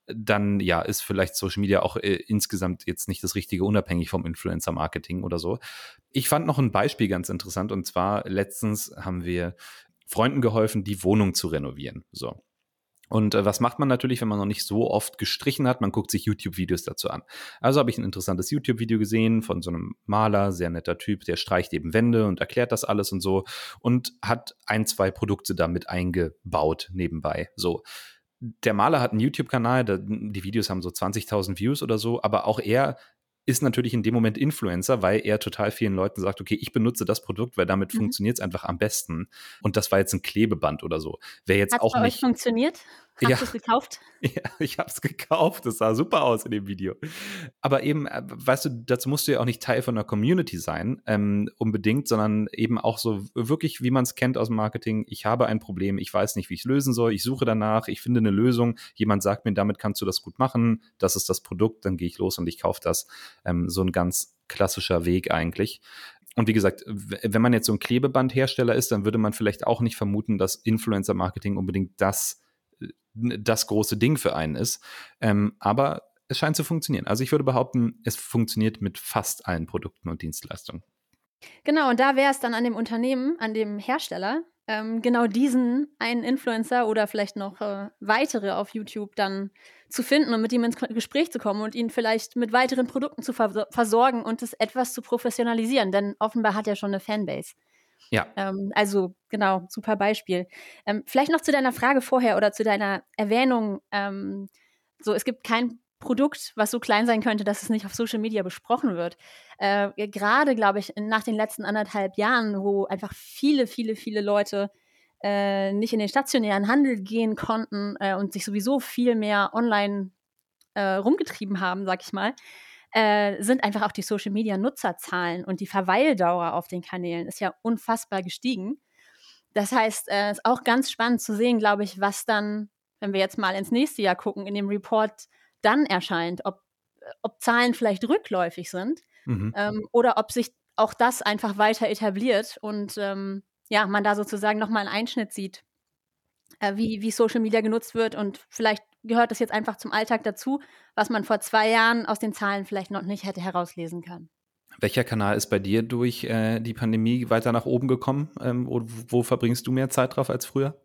dann ja, ist vielleicht Social Media auch äh, insgesamt jetzt nicht das Richtige, unabhängig vom Influencer-Marketing oder so. Ich fand noch ein Beispiel ganz interessant und zwar letztens haben wir Freunden geholfen, die Wohnung zu renovieren. So. Und äh, was macht man natürlich, wenn man noch nicht so oft gestrichen hat? Man guckt sich YouTube-Videos dazu an. Also habe ich ein interessantes YouTube-Video gesehen von so einem Maler, sehr netter Typ, der streicht eben Wände und erklärt das alles und so und hat ein, zwei Produkte damit eingebaut nebenbei. So der Maler hat einen YouTube-Kanal, die Videos haben so 20.000 Views oder so, aber auch er ist natürlich in dem Moment Influencer, weil er total vielen Leuten sagt, okay, ich benutze das Produkt, weil damit mhm. funktioniert es einfach am besten. Und das war jetzt ein Klebeband oder so. Wäre jetzt Hat's auch bei nicht. Euch funktioniert? Hast ja. du es gekauft? Ja, ich habe es gekauft. Das sah super aus in dem Video. Aber eben, äh, weißt du, dazu musst du ja auch nicht Teil von einer Community sein, ähm, unbedingt, sondern eben auch so wirklich, wie man es kennt aus dem Marketing. Ich habe ein Problem, ich weiß nicht, wie ich es lösen soll. Ich suche danach, ich finde eine Lösung. Jemand sagt mir, damit kannst du das gut machen. Das ist das Produkt, dann gehe ich los und ich kaufe das. Ähm, so ein ganz klassischer Weg eigentlich. Und wie gesagt, wenn man jetzt so ein Klebebandhersteller ist, dann würde man vielleicht auch nicht vermuten, dass Influencer-Marketing unbedingt das das große Ding für einen ist. Ähm, aber es scheint zu funktionieren. Also ich würde behaupten, es funktioniert mit fast allen Produkten und Dienstleistungen. Genau, und da wäre es dann an dem Unternehmen, an dem Hersteller, ähm, genau diesen einen Influencer oder vielleicht noch äh, weitere auf YouTube dann zu finden und mit ihm ins Gespräch zu kommen und ihn vielleicht mit weiteren Produkten zu vers versorgen und es etwas zu professionalisieren, denn offenbar hat er schon eine Fanbase. Ja. Ähm, also genau, super Beispiel. Ähm, vielleicht noch zu deiner Frage vorher oder zu deiner Erwähnung. Ähm, so, es gibt kein Produkt, was so klein sein könnte, dass es nicht auf Social Media besprochen wird. Äh, Gerade, glaube ich, nach den letzten anderthalb Jahren, wo einfach viele, viele, viele Leute äh, nicht in den stationären Handel gehen konnten äh, und sich sowieso viel mehr online äh, rumgetrieben haben, sag ich mal, äh, sind einfach auch die Social Media Nutzerzahlen und die Verweildauer auf den Kanälen ist ja unfassbar gestiegen. Das heißt, es äh, ist auch ganz spannend zu sehen, glaube ich, was dann, wenn wir jetzt mal ins nächste Jahr gucken, in dem Report dann erscheint, ob, ob Zahlen vielleicht rückläufig sind mhm. ähm, oder ob sich auch das einfach weiter etabliert und ähm, ja, man da sozusagen nochmal einen Einschnitt sieht, äh, wie, wie Social Media genutzt wird und vielleicht gehört das jetzt einfach zum Alltag dazu, was man vor zwei Jahren aus den Zahlen vielleicht noch nicht hätte herauslesen können. Welcher Kanal ist bei dir durch äh, die Pandemie weiter nach oben gekommen? Ähm, wo, wo verbringst du mehr Zeit drauf als früher?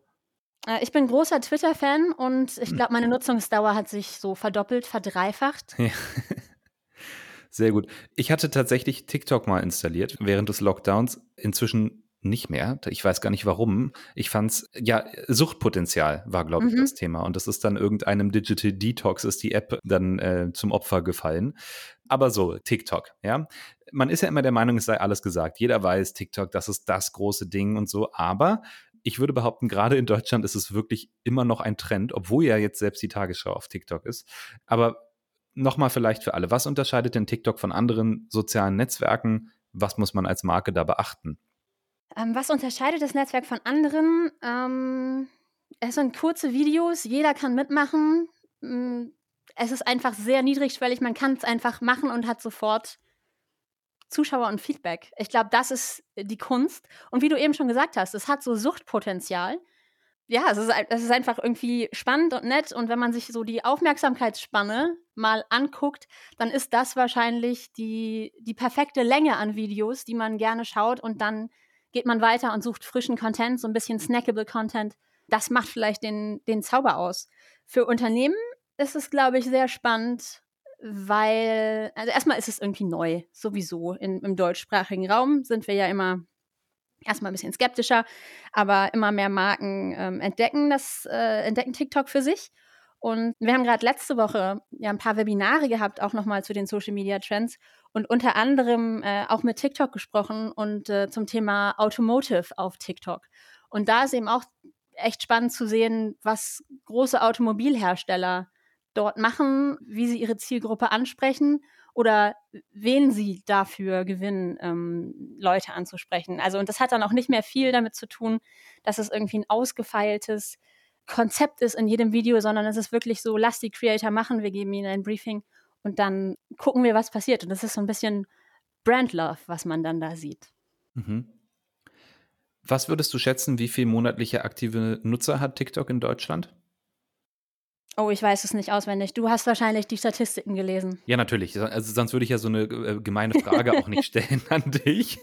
Äh, ich bin großer Twitter-Fan und ich hm. glaube, meine Nutzungsdauer hat sich so verdoppelt, verdreifacht. Ja. Sehr gut. Ich hatte tatsächlich TikTok mal installiert während des Lockdowns. Inzwischen nicht mehr. Ich weiß gar nicht warum. Ich fand's, ja, Suchtpotenzial war, glaube ich, mhm. das Thema. Und das ist dann irgendeinem Digital Detox ist die App dann äh, zum Opfer gefallen. Aber so, TikTok, ja. Man ist ja immer der Meinung, es sei alles gesagt. Jeder weiß, TikTok, das ist das große Ding und so. Aber ich würde behaupten, gerade in Deutschland ist es wirklich immer noch ein Trend, obwohl ja jetzt selbst die Tagesschau auf TikTok ist. Aber nochmal vielleicht für alle, was unterscheidet denn TikTok von anderen sozialen Netzwerken? Was muss man als Marke da beachten? Ähm, was unterscheidet das Netzwerk von anderen? Ähm, es sind kurze Videos, jeder kann mitmachen. Mm, es ist einfach sehr niedrigschwellig, man kann es einfach machen und hat sofort Zuschauer und Feedback. Ich glaube, das ist die Kunst. Und wie du eben schon gesagt hast, es hat so Suchtpotenzial. Ja, es ist, es ist einfach irgendwie spannend und nett. Und wenn man sich so die Aufmerksamkeitsspanne mal anguckt, dann ist das wahrscheinlich die, die perfekte Länge an Videos, die man gerne schaut. Und dann geht man weiter und sucht frischen Content, so ein bisschen snackable Content. Das macht vielleicht den, den Zauber aus. Für Unternehmen ist es, glaube ich, sehr spannend, weil, also erstmal ist es irgendwie neu, sowieso. In, Im deutschsprachigen Raum sind wir ja immer erstmal ein bisschen skeptischer, aber immer mehr Marken ähm, entdecken das, äh, entdecken TikTok für sich. Und wir haben gerade letzte Woche ja ein paar Webinare gehabt, auch nochmal zu den Social Media Trends und unter anderem äh, auch mit TikTok gesprochen und äh, zum Thema Automotive auf TikTok. Und da ist eben auch echt spannend zu sehen, was große Automobilhersteller dort machen, wie sie ihre Zielgruppe ansprechen oder wen sie dafür gewinnen, ähm, Leute anzusprechen. Also, und das hat dann auch nicht mehr viel damit zu tun, dass es irgendwie ein ausgefeiltes Konzept ist in jedem Video, sondern es ist wirklich so, lass die Creator machen, wir geben ihnen ein Briefing und dann gucken wir, was passiert. Und das ist so ein bisschen Brand Love, was man dann da sieht. Mhm. Was würdest du schätzen, wie viele monatliche aktive Nutzer hat TikTok in Deutschland? Oh, ich weiß es nicht auswendig. Du hast wahrscheinlich die Statistiken gelesen. Ja, natürlich. Also sonst würde ich ja so eine äh, gemeine Frage auch nicht stellen an dich.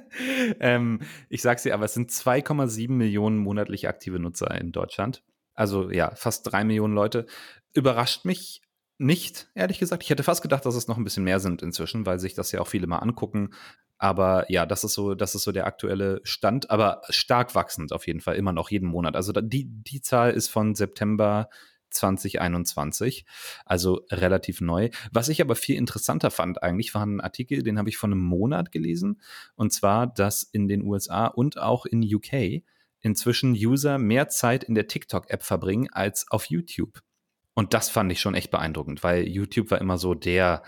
ähm, ich sag's dir, aber es sind 2,7 Millionen monatlich aktive Nutzer in Deutschland. Also ja, fast drei Millionen Leute. Überrascht mich nicht, ehrlich gesagt. Ich hätte fast gedacht, dass es noch ein bisschen mehr sind inzwischen, weil sich das ja auch viele mal angucken. Aber ja, das ist so, das ist so der aktuelle Stand, aber stark wachsend auf jeden Fall, immer noch jeden Monat. Also die, die Zahl ist von September 2021, also relativ neu. Was ich aber viel interessanter fand eigentlich, war ein Artikel, den habe ich vor einem Monat gelesen, und zwar, dass in den USA und auch in UK inzwischen User mehr Zeit in der TikTok-App verbringen als auf YouTube. Und das fand ich schon echt beeindruckend, weil YouTube war immer so der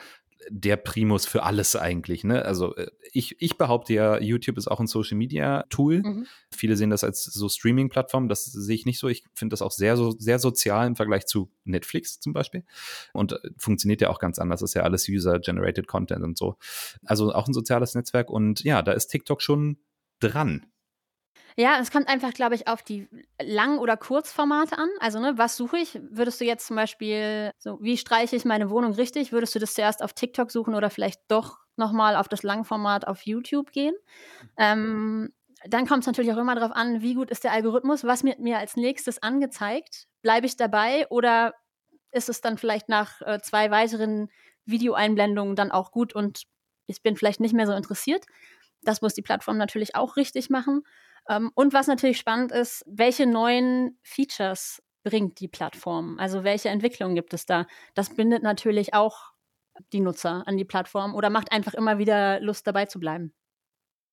der Primus für alles eigentlich. Ne? Also äh, ich, ich behaupte ja, YouTube ist auch ein Social Media Tool. Mhm. Viele sehen das als so Streaming-Plattform. Das sehe ich nicht so. Ich finde das auch sehr, so, sehr sozial im Vergleich zu Netflix zum Beispiel. Und äh, funktioniert ja auch ganz anders. Das ist ja alles User-Generated Content und so. Also auch ein soziales Netzwerk. Und ja, da ist TikTok schon dran. Ja, es kommt einfach, glaube ich, auf die Lang- oder Kurzformate an. Also, ne, was suche ich? Würdest du jetzt zum Beispiel, so, wie streiche ich meine Wohnung richtig? Würdest du das zuerst auf TikTok suchen oder vielleicht doch nochmal auf das Langformat auf YouTube gehen. Ähm, dann kommt es natürlich auch immer darauf an, wie gut ist der Algorithmus, was wird mir als nächstes angezeigt. Bleibe ich dabei oder ist es dann vielleicht nach äh, zwei weiteren Videoeinblendungen dann auch gut und ich bin vielleicht nicht mehr so interessiert. Das muss die Plattform natürlich auch richtig machen. Ähm, und was natürlich spannend ist, welche neuen Features bringt die Plattform? Also welche Entwicklungen gibt es da? Das bindet natürlich auch die Nutzer an die Plattform oder macht einfach immer wieder Lust dabei zu bleiben.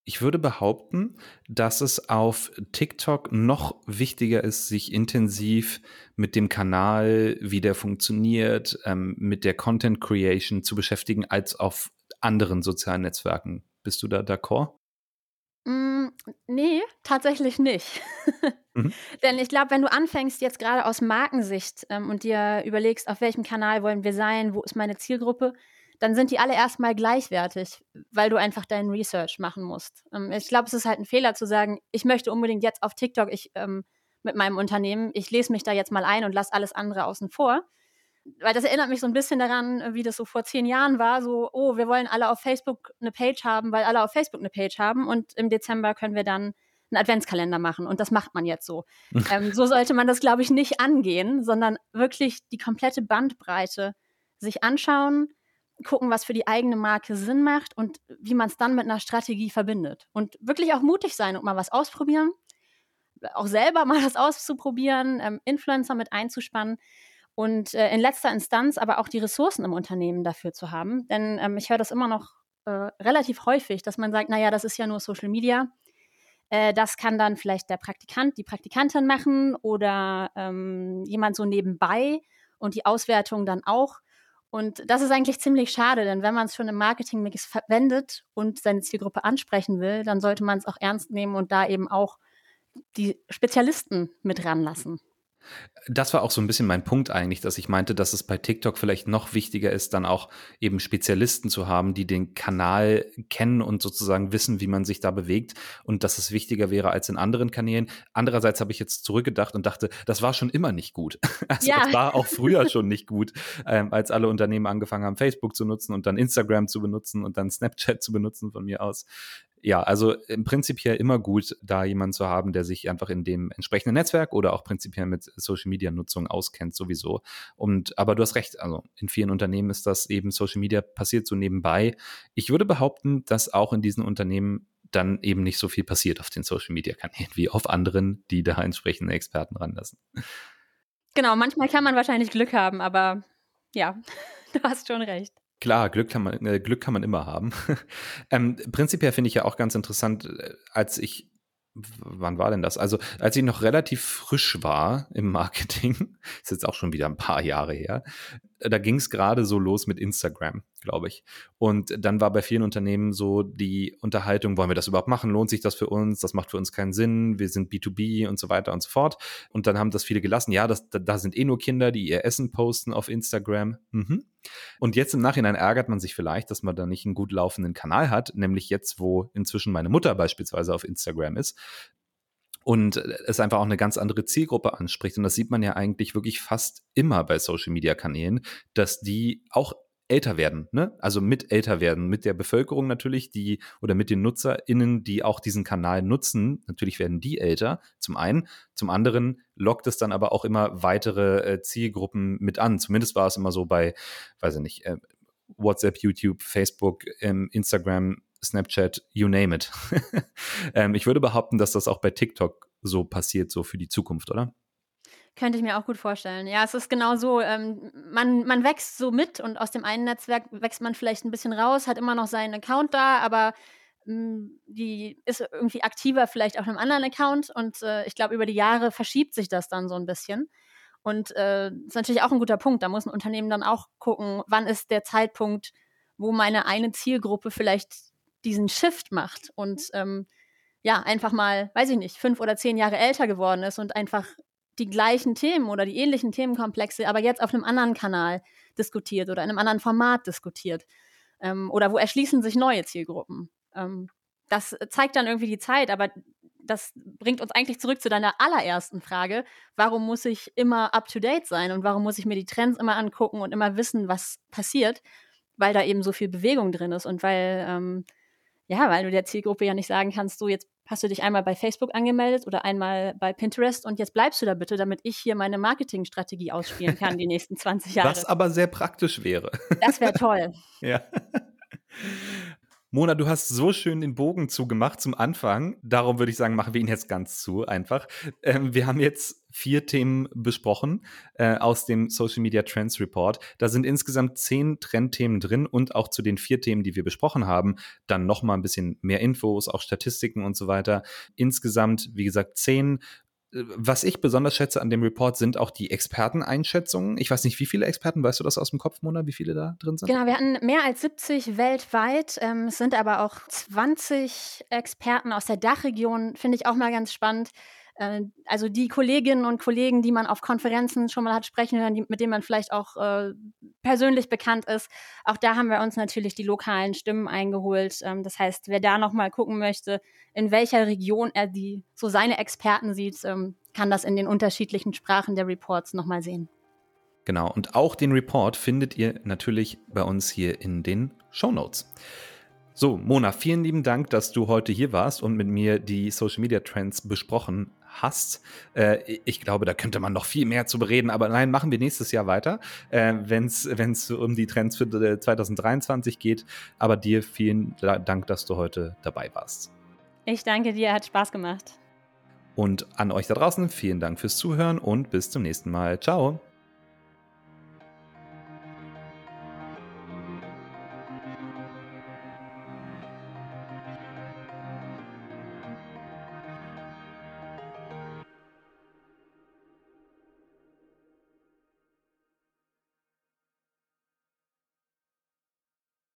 Ich würde behaupten, dass es auf TikTok noch wichtiger ist, sich intensiv mit dem Kanal, wie der funktioniert, ähm, mit der Content Creation zu beschäftigen, als auf anderen sozialen Netzwerken. Bist du da d'accord? Mm, nee, tatsächlich nicht. mhm. Denn ich glaube, wenn du anfängst, jetzt gerade aus Markensicht ähm, und dir überlegst, auf welchem Kanal wollen wir sein, wo ist meine Zielgruppe, dann sind die alle erstmal gleichwertig, weil du einfach deinen Research machen musst. Ähm, ich glaube, es ist halt ein Fehler zu sagen, ich möchte unbedingt jetzt auf TikTok ich, ähm, mit meinem Unternehmen, ich lese mich da jetzt mal ein und lasse alles andere außen vor. Weil das erinnert mich so ein bisschen daran, wie das so vor zehn Jahren war, so, oh, wir wollen alle auf Facebook eine Page haben, weil alle auf Facebook eine Page haben und im Dezember können wir dann einen Adventskalender machen und das macht man jetzt so. ähm, so sollte man das, glaube ich, nicht angehen, sondern wirklich die komplette Bandbreite sich anschauen, gucken, was für die eigene Marke Sinn macht und wie man es dann mit einer Strategie verbindet. Und wirklich auch mutig sein und mal was ausprobieren, auch selber mal was auszuprobieren, ähm, Influencer mit einzuspannen und äh, in letzter Instanz aber auch die Ressourcen im Unternehmen dafür zu haben. Denn ähm, ich höre das immer noch äh, relativ häufig, dass man sagt, naja, das ist ja nur Social Media. Äh, das kann dann vielleicht der Praktikant, die Praktikantin machen oder ähm, jemand so nebenbei und die Auswertung dann auch. Und das ist eigentlich ziemlich schade, denn wenn man es schon im Marketingmix verwendet und seine Zielgruppe ansprechen will, dann sollte man es auch ernst nehmen und da eben auch die Spezialisten mit ranlassen. Das war auch so ein bisschen mein Punkt eigentlich, dass ich meinte, dass es bei TikTok vielleicht noch wichtiger ist, dann auch eben Spezialisten zu haben, die den Kanal kennen und sozusagen wissen, wie man sich da bewegt und dass es wichtiger wäre als in anderen Kanälen. Andererseits habe ich jetzt zurückgedacht und dachte, das war schon immer nicht gut. Also ja. das war auch früher schon nicht gut, ähm, als alle Unternehmen angefangen haben, Facebook zu nutzen und dann Instagram zu benutzen und dann Snapchat zu benutzen von mir aus ja, also im Prinzip hier immer gut, da jemanden zu haben, der sich einfach in dem entsprechenden Netzwerk oder auch prinzipiell mit Social Media Nutzung auskennt sowieso. Und aber du hast recht, also in vielen Unternehmen ist das eben Social Media passiert so nebenbei. Ich würde behaupten, dass auch in diesen Unternehmen dann eben nicht so viel passiert auf den Social Media Kanälen wie auf anderen, die da entsprechende Experten ranlassen. Genau, manchmal kann man wahrscheinlich Glück haben, aber ja, du hast schon recht. Klar, Glück kann man, äh, Glück kann man immer haben. ähm, prinzipiell finde ich ja auch ganz interessant, äh, als ich wann war denn das? Also, als ich noch relativ frisch war im Marketing, ist jetzt auch schon wieder ein paar Jahre her, da ging es gerade so los mit Instagram, glaube ich. Und dann war bei vielen Unternehmen so die Unterhaltung, wollen wir das überhaupt machen? Lohnt sich das für uns? Das macht für uns keinen Sinn. Wir sind B2B und so weiter und so fort. Und dann haben das viele gelassen. Ja, das, da, sind eh nur Kinder, die ihr Essen posten auf Instagram. Mhm. Und jetzt im Nachhinein ärgert man sich vielleicht, dass man da nicht einen gut laufenden Kanal hat, nämlich jetzt, wo inzwischen meine Mutter beispielsweise auf Instagram ist und es einfach auch eine ganz andere Zielgruppe anspricht. Und das sieht man ja eigentlich wirklich fast immer bei Social-Media-Kanälen, dass die auch älter werden, ne? Also mit älter werden, mit der Bevölkerung natürlich, die oder mit den NutzerInnen, die auch diesen Kanal nutzen. Natürlich werden die älter, zum einen. Zum anderen lockt es dann aber auch immer weitere äh, Zielgruppen mit an. Zumindest war es immer so bei, weiß ich nicht, äh, WhatsApp, YouTube, Facebook, ähm, Instagram, Snapchat, you name it. ähm, ich würde behaupten, dass das auch bei TikTok so passiert, so für die Zukunft, oder? Könnte ich mir auch gut vorstellen. Ja, es ist genau so. Ähm, man, man wächst so mit und aus dem einen Netzwerk wächst man vielleicht ein bisschen raus, hat immer noch seinen Account da, aber mh, hm, die ist irgendwie aktiver vielleicht auf einem anderen Account und äh, ich glaube, über die Jahre verschiebt sich das dann so ein bisschen. Und äh, ist natürlich auch ein guter Punkt. Da muss ein Unternehmen dann auch gucken, wann ist der Zeitpunkt, wo meine eine Zielgruppe vielleicht diesen Shift macht und ähm, ja, einfach mal, weiß ich nicht, fünf oder zehn Jahre älter geworden ist und einfach die gleichen Themen oder die ähnlichen Themenkomplexe, aber jetzt auf einem anderen Kanal diskutiert oder in einem anderen Format diskutiert. Ähm, oder wo erschließen sich neue Zielgruppen. Ähm, das zeigt dann irgendwie die Zeit, aber das bringt uns eigentlich zurück zu deiner allerersten Frage. Warum muss ich immer up to date sein und warum muss ich mir die Trends immer angucken und immer wissen, was passiert? weil da eben so viel Bewegung drin ist und weil, ähm, ja, weil du der Zielgruppe ja nicht sagen kannst, so jetzt hast du dich einmal bei Facebook angemeldet oder einmal bei Pinterest und jetzt bleibst du da bitte, damit ich hier meine Marketingstrategie ausspielen kann die nächsten 20 Jahre. Was aber sehr praktisch wäre. Das wäre toll. ja. Mona, du hast so schön den Bogen zugemacht zum Anfang. Darum würde ich sagen, machen wir ihn jetzt ganz zu, einfach. Ähm, wir haben jetzt vier Themen besprochen äh, aus dem Social Media Trends Report. Da sind insgesamt zehn Trendthemen drin und auch zu den vier Themen, die wir besprochen haben, dann nochmal ein bisschen mehr Infos, auch Statistiken und so weiter. Insgesamt, wie gesagt, zehn was ich besonders schätze an dem Report sind auch die Experteneinschätzungen. Ich weiß nicht, wie viele Experten, weißt du das aus dem Kopf, Mona, wie viele da drin sind? Genau, wir hatten mehr als 70 weltweit. Ähm, es sind aber auch 20 Experten aus der Dachregion, finde ich auch mal ganz spannend. Äh, also die Kolleginnen und Kollegen, die man auf Konferenzen schon mal hat sprechen hören, mit denen man vielleicht auch äh, persönlich bekannt ist. Auch da haben wir uns natürlich die lokalen Stimmen eingeholt. Ähm, das heißt, wer da noch mal gucken möchte, in welcher Region er die so seine Experten sieht, ähm, kann das in den unterschiedlichen Sprachen der Reports noch mal sehen. Genau, und auch den Report findet ihr natürlich bei uns hier in den Show Notes. So, Mona, vielen lieben Dank, dass du heute hier warst und mit mir die Social Media Trends besprochen hast. Äh, ich glaube, da könnte man noch viel mehr zu bereden, aber nein, machen wir nächstes Jahr weiter, äh, wenn es um die Trends für 2023 geht. Aber dir vielen Dank, dass du heute dabei warst. Ich danke dir, hat Spaß gemacht. Und an euch da draußen vielen Dank fürs Zuhören und bis zum nächsten Mal. Ciao.